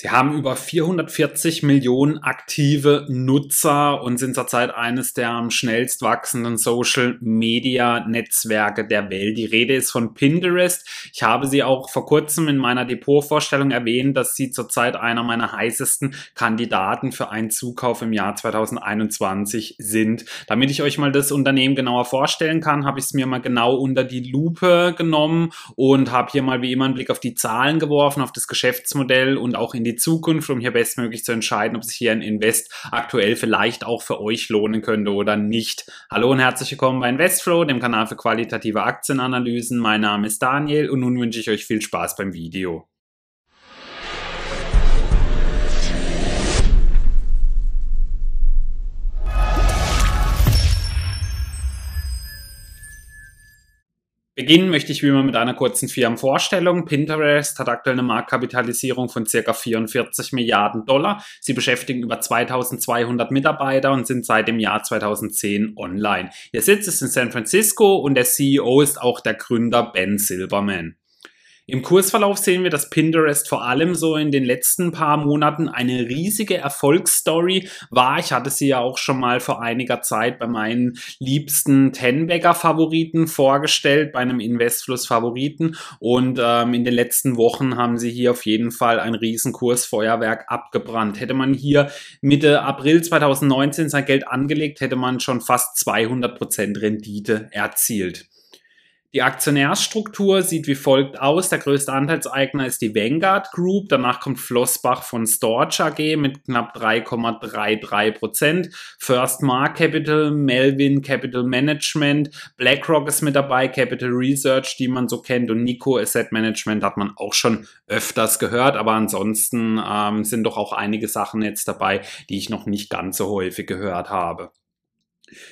Sie haben über 440 Millionen aktive Nutzer und sind zurzeit eines der am schnellst wachsenden Social Media Netzwerke der Welt. Die Rede ist von Pinterest. Ich habe sie auch vor kurzem in meiner Depotvorstellung erwähnt, dass sie zurzeit einer meiner heißesten Kandidaten für einen Zukauf im Jahr 2021 sind. Damit ich euch mal das Unternehmen genauer vorstellen kann, habe ich es mir mal genau unter die Lupe genommen und habe hier mal wie immer einen Blick auf die Zahlen geworfen, auf das Geschäftsmodell und auch in die Zukunft, um hier bestmöglich zu entscheiden, ob sich hier ein Invest aktuell vielleicht auch für euch lohnen könnte oder nicht. Hallo und herzlich willkommen bei Investflow, dem Kanal für qualitative Aktienanalysen. Mein Name ist Daniel und nun wünsche ich euch viel Spaß beim Video. Beginnen möchte ich wie immer mit einer kurzen Firmenvorstellung. Pinterest hat aktuell eine Marktkapitalisierung von circa 44 Milliarden Dollar. Sie beschäftigen über 2200 Mitarbeiter und sind seit dem Jahr 2010 online. Ihr Sitz ist in San Francisco und der CEO ist auch der Gründer Ben Silverman. Im Kursverlauf sehen wir, dass Pinterest vor allem so in den letzten paar Monaten eine riesige Erfolgsstory war. Ich hatte sie ja auch schon mal vor einiger Zeit bei meinen liebsten Tenbagger-Favoriten vorgestellt, bei einem Investfluss-Favoriten. Und ähm, in den letzten Wochen haben sie hier auf jeden Fall ein riesen Kursfeuerwerk abgebrannt. Hätte man hier Mitte April 2019 sein Geld angelegt, hätte man schon fast 200% Rendite erzielt. Die Aktionärsstruktur sieht wie folgt aus. Der größte Anteilseigner ist die Vanguard Group. Danach kommt Flossbach von Storch AG mit knapp 3,33 Prozent. First Mark Capital, Melvin Capital Management, BlackRock ist mit dabei, Capital Research, die man so kennt und Nico Asset Management hat man auch schon öfters gehört. Aber ansonsten ähm, sind doch auch einige Sachen jetzt dabei, die ich noch nicht ganz so häufig gehört habe.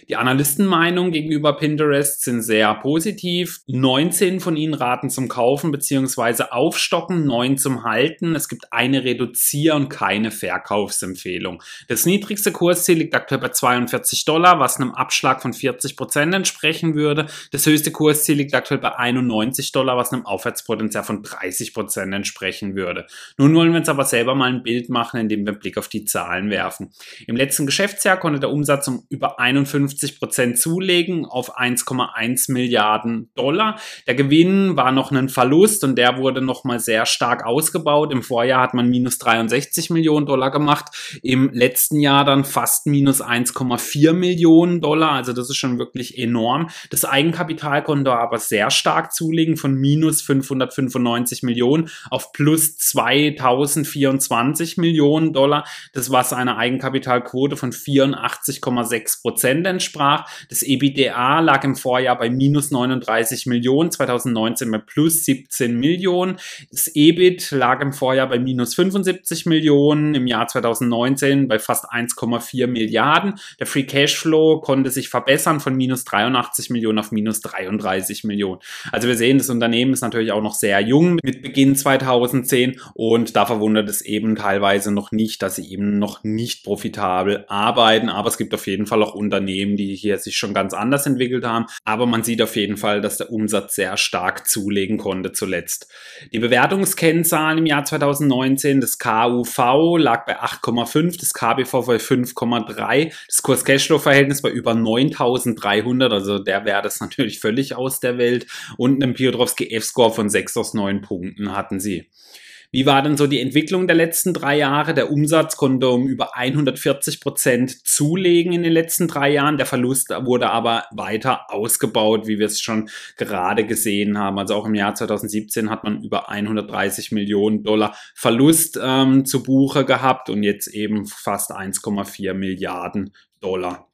Die Analystenmeinungen gegenüber Pinterest sind sehr positiv. 19 von ihnen raten zum Kaufen bzw. Aufstocken, 9 zum Halten. Es gibt eine Reduzier- und keine Verkaufsempfehlung. Das niedrigste Kursziel liegt aktuell bei 42 Dollar, was einem Abschlag von 40 Prozent entsprechen würde. Das höchste Kursziel liegt aktuell bei 91 Dollar, was einem Aufwärtspotenzial von 30 Prozent entsprechen würde. Nun wollen wir uns aber selber mal ein Bild machen, indem wir einen Blick auf die Zahlen werfen. Im letzten Geschäftsjahr konnte der Umsatz um über 41 51 Prozent zulegen auf 1,1 Milliarden Dollar. Der Gewinn war noch ein Verlust und der wurde nochmal sehr stark ausgebaut. Im Vorjahr hat man minus 63 Millionen Dollar gemacht. Im letzten Jahr dann fast minus 1,4 Millionen Dollar. Also das ist schon wirklich enorm. Das Eigenkapital konnte aber sehr stark zulegen von minus 595 Millionen auf plus 2024 Millionen Dollar. Das war seine Eigenkapitalquote von 84,6 Prozent. Prozent entsprach. Das EBITDA lag im Vorjahr bei minus 39 Millionen, 2019 bei plus 17 Millionen. Das EBIT lag im Vorjahr bei minus 75 Millionen, im Jahr 2019 bei fast 1,4 Milliarden. Der Free Cashflow konnte sich verbessern von minus 83 Millionen auf minus 33 Millionen. Also wir sehen, das Unternehmen ist natürlich auch noch sehr jung mit Beginn 2010 und da verwundert es eben teilweise noch nicht, dass sie eben noch nicht profitabel arbeiten, aber es gibt auf jeden Fall auch Unternehmen, Unternehmen, die hier sich schon ganz anders entwickelt haben. Aber man sieht auf jeden Fall, dass der Umsatz sehr stark zulegen konnte zuletzt. Die Bewertungskennzahlen im Jahr 2019, das KUV lag bei 8,5, das KBV bei 5,3, das Kurs-Cashflow-Verhältnis bei über 9300, also der Wert ist natürlich völlig aus der Welt und einen Piotrowski F-Score von 6 aus 9 Punkten hatten sie. Wie war denn so die Entwicklung der letzten drei Jahre? Der Umsatz konnte um über 140 Prozent zulegen in den letzten drei Jahren. Der Verlust wurde aber weiter ausgebaut, wie wir es schon gerade gesehen haben. Also auch im Jahr 2017 hat man über 130 Millionen Dollar Verlust ähm, zu Buche gehabt und jetzt eben fast 1,4 Milliarden Dollar.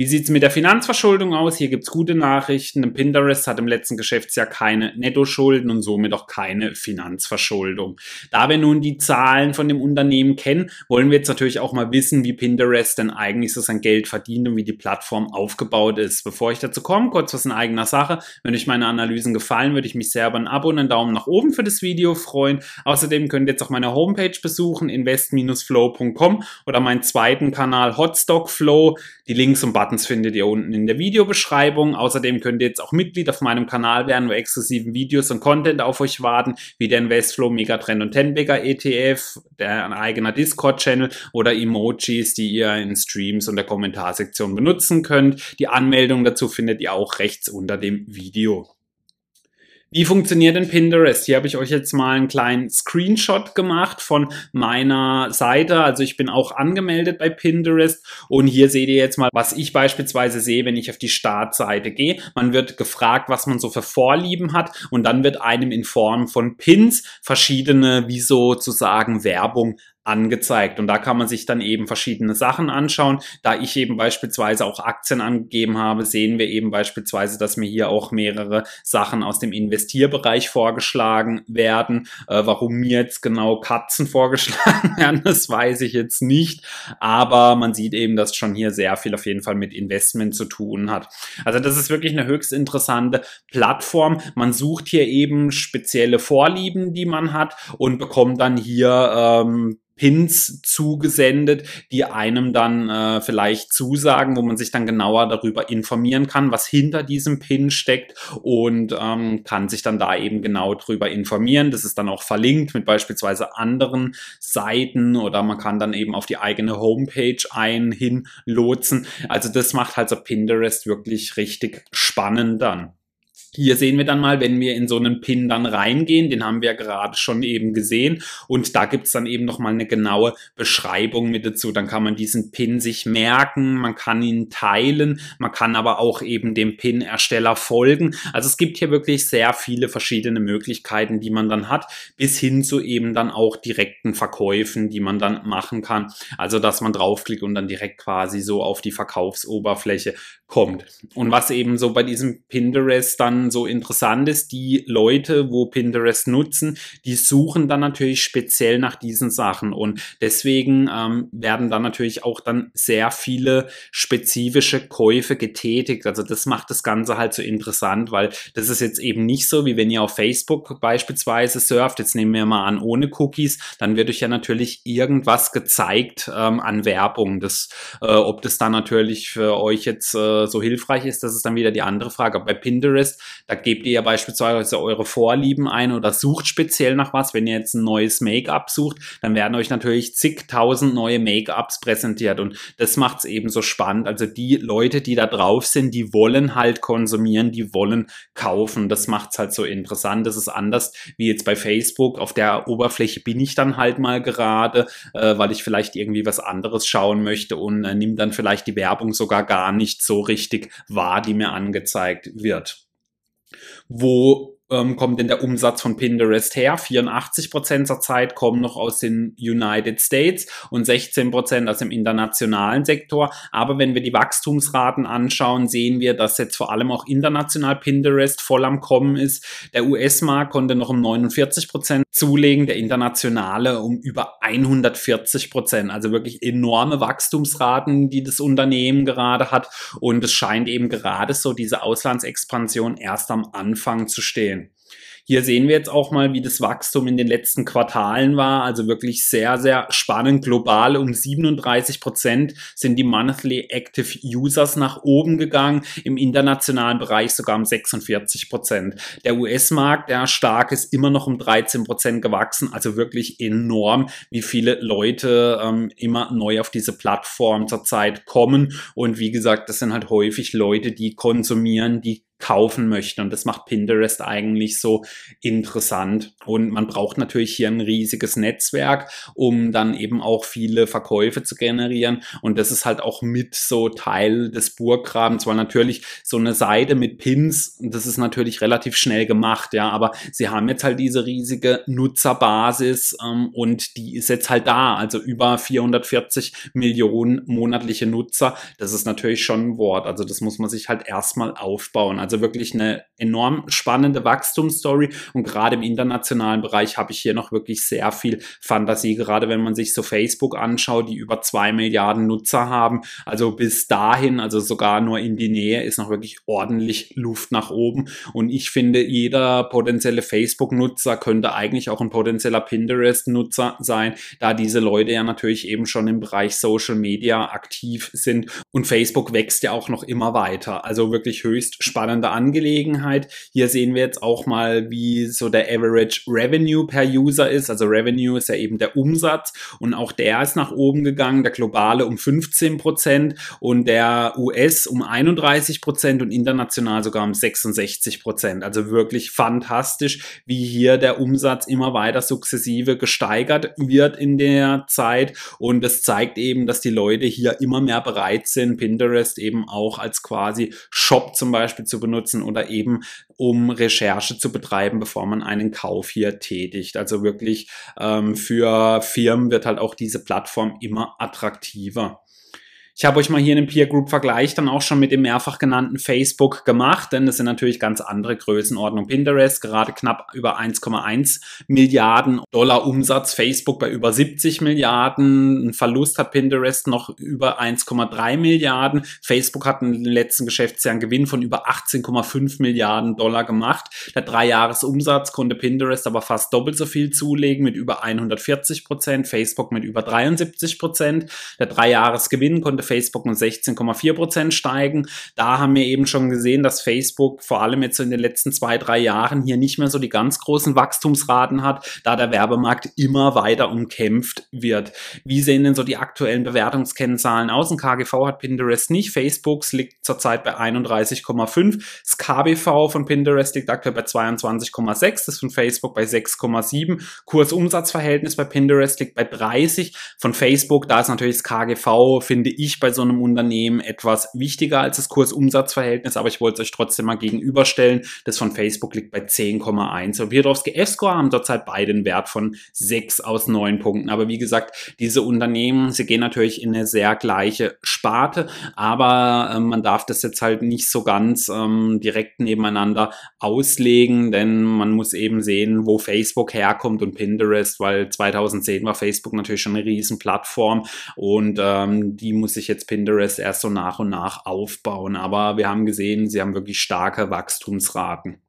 Wie sieht es mit der Finanzverschuldung aus? Hier gibt es gute Nachrichten. Pinterest hat im letzten Geschäftsjahr keine Nettoschulden und somit auch keine Finanzverschuldung. Da wir nun die Zahlen von dem Unternehmen kennen, wollen wir jetzt natürlich auch mal wissen, wie Pinterest denn eigentlich so sein Geld verdient und wie die Plattform aufgebaut ist. Bevor ich dazu komme, kurz was in eigener Sache. Wenn euch meine Analysen gefallen, würde ich mich sehr über ein Abo und einen Daumen nach oben für das Video freuen. Außerdem könnt ihr jetzt auch meine Homepage besuchen, invest-flow.com oder meinen zweiten Kanal Hotstock Flow. Die Links und Buttons Buttons findet ihr unten in der Videobeschreibung. Außerdem könnt ihr jetzt auch Mitglied auf meinem Kanal werden, wo exklusiven Videos und Content auf euch warten, wie der Investflow Megatrend und 10 ETF, der ein eigener Discord-Channel oder Emojis, die ihr in Streams und der Kommentarsektion benutzen könnt. Die Anmeldung dazu findet ihr auch rechts unter dem Video. Wie funktioniert denn Pinterest? Hier habe ich euch jetzt mal einen kleinen Screenshot gemacht von meiner Seite. Also ich bin auch angemeldet bei Pinterest und hier seht ihr jetzt mal, was ich beispielsweise sehe, wenn ich auf die Startseite gehe. Man wird gefragt, was man so für Vorlieben hat und dann wird einem in Form von Pins verschiedene, wie sozusagen Werbung angezeigt. Und da kann man sich dann eben verschiedene Sachen anschauen. Da ich eben beispielsweise auch Aktien angegeben habe, sehen wir eben beispielsweise, dass mir hier auch mehrere Sachen aus dem Investierbereich vorgeschlagen werden. Äh, warum mir jetzt genau Katzen vorgeschlagen werden, das weiß ich jetzt nicht. Aber man sieht eben, dass schon hier sehr viel auf jeden Fall mit Investment zu tun hat. Also das ist wirklich eine höchst interessante Plattform. Man sucht hier eben spezielle Vorlieben, die man hat und bekommt dann hier ähm, Pins zugesendet, die einem dann äh, vielleicht zusagen, wo man sich dann genauer darüber informieren kann, was hinter diesem Pin steckt und ähm, kann sich dann da eben genau darüber informieren. Das ist dann auch verlinkt mit beispielsweise anderen Seiten oder man kann dann eben auf die eigene Homepage ein hinlotsen. Also das macht halt so Pinterest wirklich richtig spannend dann. Hier sehen wir dann mal, wenn wir in so einen Pin dann reingehen, den haben wir gerade schon eben gesehen und da gibt's dann eben nochmal eine genaue Beschreibung mit dazu. Dann kann man diesen Pin sich merken, man kann ihn teilen, man kann aber auch eben dem Pin-Ersteller folgen. Also es gibt hier wirklich sehr viele verschiedene Möglichkeiten, die man dann hat, bis hin zu eben dann auch direkten Verkäufen, die man dann machen kann. Also dass man draufklickt und dann direkt quasi so auf die Verkaufsoberfläche kommt. Und was eben so bei diesem Pinterest dann so interessant ist, die Leute, wo Pinterest nutzen, die suchen dann natürlich speziell nach diesen Sachen und deswegen ähm, werden dann natürlich auch dann sehr viele spezifische Käufe getätigt. Also das macht das Ganze halt so interessant, weil das ist jetzt eben nicht so, wie wenn ihr auf Facebook beispielsweise surft. Jetzt nehmen wir mal an, ohne Cookies, dann wird euch ja natürlich irgendwas gezeigt ähm, an Werbung. Das, äh, ob das dann natürlich für euch jetzt äh, so hilfreich ist, das ist dann wieder die andere Frage. Bei Pinterest, da gebt ihr ja beispielsweise eure Vorlieben ein oder sucht speziell nach was. Wenn ihr jetzt ein neues Make-up sucht, dann werden euch natürlich zigtausend neue Make-ups präsentiert und das macht es eben so spannend. Also die Leute, die da drauf sind, die wollen halt konsumieren, die wollen kaufen. Das macht es halt so interessant. Das ist anders wie jetzt bei Facebook. Auf der Oberfläche bin ich dann halt mal gerade, äh, weil ich vielleicht irgendwie was anderes schauen möchte und äh, nimm dann vielleicht die Werbung sogar gar nicht so richtig wahr, die mir angezeigt wird. Wo ähm, kommt denn der Umsatz von Pinterest her? 84 Prozent der Zeit kommen noch aus den United States und 16 Prozent aus dem internationalen Sektor. Aber wenn wir die Wachstumsraten anschauen, sehen wir, dass jetzt vor allem auch international Pinterest voll am Kommen ist. Der US-Markt konnte noch um 49 Prozent zulegen, der internationale um über 140 Prozent. Also wirklich enorme Wachstumsraten, die das Unternehmen gerade hat. Und es scheint eben gerade so diese Auslandsexpansion erst am Anfang zu stehen. Hier sehen wir jetzt auch mal, wie das Wachstum in den letzten Quartalen war. Also wirklich sehr, sehr spannend. Global um 37 Prozent sind die Monthly Active Users nach oben gegangen. Im internationalen Bereich sogar um 46 Prozent. Der US-Markt, der stark ist, immer noch um 13 Prozent gewachsen. Also wirklich enorm, wie viele Leute ähm, immer neu auf diese Plattform zurzeit kommen. Und wie gesagt, das sind halt häufig Leute, die konsumieren, die kaufen möchten. Und das macht Pinterest eigentlich so interessant. Und man braucht natürlich hier ein riesiges Netzwerk, um dann eben auch viele Verkäufe zu generieren. Und das ist halt auch mit so Teil des Burggrabens, weil natürlich so eine Seite mit Pins, das ist natürlich relativ schnell gemacht, ja, aber sie haben jetzt halt diese riesige Nutzerbasis ähm, und die ist jetzt halt da, also über 440 Millionen monatliche Nutzer. Das ist natürlich schon ein Wort. Also das muss man sich halt erstmal aufbauen. Also Also wirklich eine enorm spannende Wachstumsstory und gerade im internationalen Bereich habe ich hier noch wirklich sehr viel Fantasie, gerade wenn man sich so Facebook anschaut, die über zwei Milliarden Nutzer haben. Also bis dahin, also sogar nur in die Nähe, ist noch wirklich ordentlich Luft nach oben. Und ich finde, jeder potenzielle Facebook-Nutzer könnte eigentlich auch ein potenzieller Pinterest-Nutzer sein, da diese Leute ja natürlich eben schon im Bereich Social Media aktiv sind. Und Facebook wächst ja auch noch immer weiter. Also wirklich höchst spannende Angelegenheit. Hier sehen wir jetzt auch mal, wie so der Average Revenue per User ist. Also Revenue ist ja eben der Umsatz und auch der ist nach oben gegangen. Der globale um 15 Prozent und der US um 31 Prozent und international sogar um 66 Prozent. Also wirklich fantastisch, wie hier der Umsatz immer weiter sukzessive gesteigert wird in der Zeit. Und es zeigt eben, dass die Leute hier immer mehr bereit sind, Pinterest eben auch als quasi Shop zum Beispiel zu benutzen oder eben um Recherche zu betreiben, bevor man einen Kauf hier tätigt. Also wirklich ähm, für Firmen wird halt auch diese Plattform immer attraktiver. Ich habe euch mal hier einen Peer Group Vergleich dann auch schon mit dem mehrfach genannten Facebook gemacht, denn das sind natürlich ganz andere Größenordnungen. Pinterest gerade knapp über 1,1 Milliarden Dollar Umsatz, Facebook bei über 70 Milliarden, ein Verlust hat Pinterest noch über 1,3 Milliarden. Facebook hat in den letzten Geschäftsjahren einen Gewinn von über 18,5 Milliarden Dollar gemacht. Der Dreijahresumsatz konnte Pinterest aber fast doppelt so viel zulegen mit über 140 Prozent, Facebook mit über 73 Prozent. Der Dreijahresgewinn konnte Facebook um 16,4 Prozent steigen. Da haben wir eben schon gesehen, dass Facebook vor allem jetzt in den letzten zwei, drei Jahren hier nicht mehr so die ganz großen Wachstumsraten hat, da der Werbemarkt immer weiter umkämpft wird. Wie sehen denn so die aktuellen Bewertungskennzahlen aus? Ein KGV hat Pinterest nicht. Facebooks liegt zurzeit bei 31,5. Das KBV von Pinterest liegt aktuell bei 22,6. Das von Facebook bei 6,7. Kursumsatzverhältnis bei Pinterest liegt bei 30. Von Facebook, da ist natürlich das KGV, finde ich, bei so einem Unternehmen etwas wichtiger als das Kurs-Umsatz-Verhältnis, aber ich wollte es euch trotzdem mal gegenüberstellen. Das von Facebook liegt bei 10,1. Und wir aufs GF-Score haben derzeit beide einen Wert von 6 aus 9 Punkten. Aber wie gesagt, diese Unternehmen, sie gehen natürlich in eine sehr gleiche Sparte, aber äh, man darf das jetzt halt nicht so ganz ähm, direkt nebeneinander auslegen, denn man muss eben sehen, wo Facebook herkommt und Pinterest, weil 2010 war Facebook natürlich schon eine riesen Plattform und ähm, die muss sich jetzt Pinterest erst so nach und nach aufbauen. Aber wir haben gesehen, sie haben wirklich starke Wachstumsraten.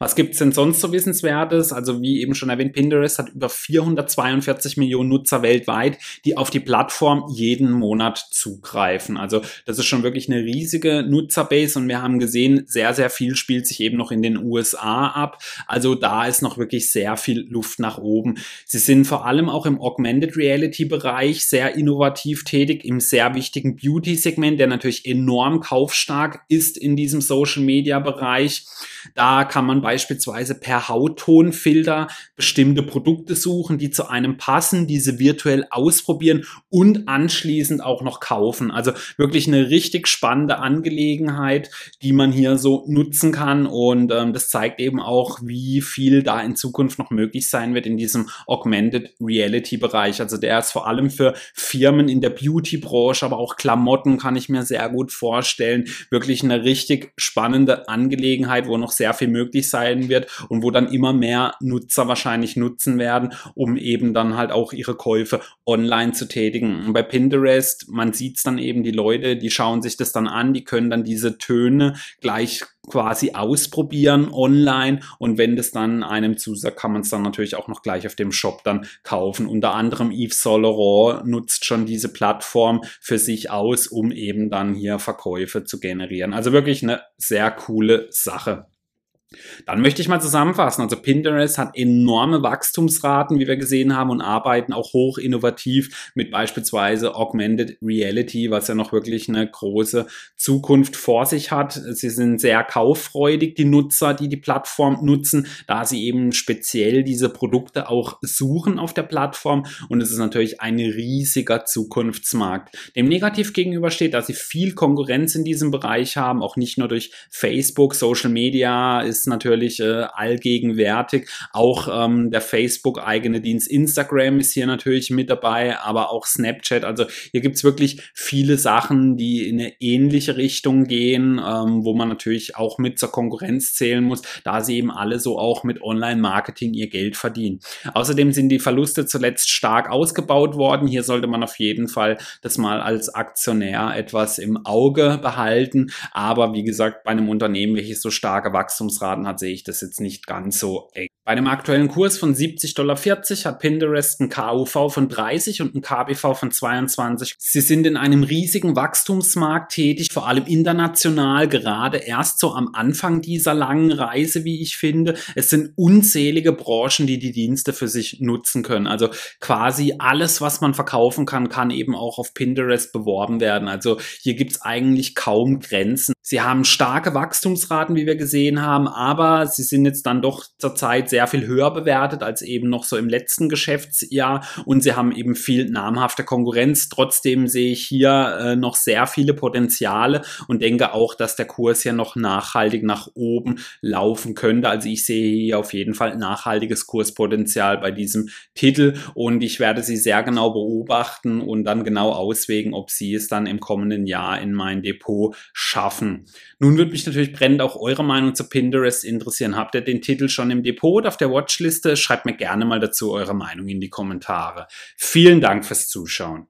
Was gibt's denn sonst so Wissenswertes? Also wie eben schon erwähnt, Pinterest hat über 442 Millionen Nutzer weltweit, die auf die Plattform jeden Monat zugreifen. Also das ist schon wirklich eine riesige Nutzerbase und wir haben gesehen, sehr, sehr viel spielt sich eben noch in den USA ab. Also da ist noch wirklich sehr viel Luft nach oben. Sie sind vor allem auch im Augmented Reality Bereich sehr innovativ tätig, im sehr wichtigen Beauty-Segment, der natürlich enorm kaufstark ist in diesem Social Media Bereich. Da kann man beispielsweise per Hauttonfilter bestimmte Produkte suchen, die zu einem passen, diese virtuell ausprobieren und anschließend auch noch kaufen. Also wirklich eine richtig spannende Angelegenheit, die man hier so nutzen kann. Und ähm, das zeigt eben auch, wie viel da in Zukunft noch möglich sein wird in diesem Augmented Reality Bereich. Also der ist vor allem für Firmen in der Beauty-Branche, aber auch Klamotten kann ich mir sehr gut vorstellen. Wirklich eine richtig spannende Angelegenheit, wo noch sehr viel möglich sein wird und wo dann immer mehr Nutzer wahrscheinlich nutzen werden, um eben dann halt auch ihre Käufe online zu tätigen. Und bei Pinterest, man sieht es dann eben, die Leute, die schauen sich das dann an, die können dann diese Töne gleich quasi ausprobieren online und wenn das dann einem zusagt, kann man es dann natürlich auch noch gleich auf dem Shop dann kaufen. Unter anderem Yves Saint Laurent nutzt schon diese Plattform für sich aus, um eben dann hier Verkäufe zu generieren. Also wirklich eine sehr coole Sache. Dann möchte ich mal zusammenfassen. Also Pinterest hat enorme Wachstumsraten, wie wir gesehen haben, und arbeiten auch hoch innovativ mit beispielsweise Augmented Reality, was ja noch wirklich eine große Zukunft vor sich hat. Sie sind sehr kauffreudig, die Nutzer, die die Plattform nutzen, da sie eben speziell diese Produkte auch suchen auf der Plattform. Und es ist natürlich ein riesiger Zukunftsmarkt. Dem negativ gegenüber steht, dass sie viel Konkurrenz in diesem Bereich haben, auch nicht nur durch Facebook, Social Media ist ist natürlich äh, allgegenwärtig. Auch ähm, der Facebook-eigene Dienst Instagram ist hier natürlich mit dabei, aber auch Snapchat. Also hier gibt's wirklich viele Sachen, die in eine ähnliche Richtung gehen, ähm, wo man natürlich auch mit zur Konkurrenz zählen muss, da sie eben alle so auch mit Online-Marketing ihr Geld verdienen. Außerdem sind die Verluste zuletzt stark ausgebaut worden. Hier sollte man auf jeden Fall das mal als Aktionär etwas im Auge behalten. Aber wie gesagt, bei einem Unternehmen, welches so starke Wachstumsraten hat, sehe ich das jetzt nicht ganz so eng. Bei einem aktuellen Kurs von 70,40 Dollar hat Pinterest ein KUV von 30 und ein KBV von 22. Sie sind in einem riesigen Wachstumsmarkt tätig, vor allem international, gerade erst so am Anfang dieser langen Reise, wie ich finde. Es sind unzählige Branchen, die die Dienste für sich nutzen können. Also quasi alles, was man verkaufen kann, kann eben auch auf Pinterest beworben werden. Also hier gibt's eigentlich kaum Grenzen. Sie haben starke Wachstumsraten, wie wir gesehen haben, aber sie sind jetzt dann doch zurzeit sehr viel höher bewertet als eben noch so im letzten Geschäftsjahr und sie haben eben viel namhafte Konkurrenz. Trotzdem sehe ich hier äh, noch sehr viele Potenziale und denke auch, dass der Kurs hier noch nachhaltig nach oben laufen könnte. Also ich sehe hier auf jeden Fall nachhaltiges Kurspotenzial bei diesem Titel und ich werde sie sehr genau beobachten und dann genau auswägen, ob sie es dann im kommenden Jahr in mein Depot schaffen. Nun würde mich natürlich brennend auch eure Meinung zu Pinterest interessieren. Habt ihr den Titel schon im Depot auf der Watchliste? Schreibt mir gerne mal dazu eure Meinung in die Kommentare. Vielen Dank fürs Zuschauen.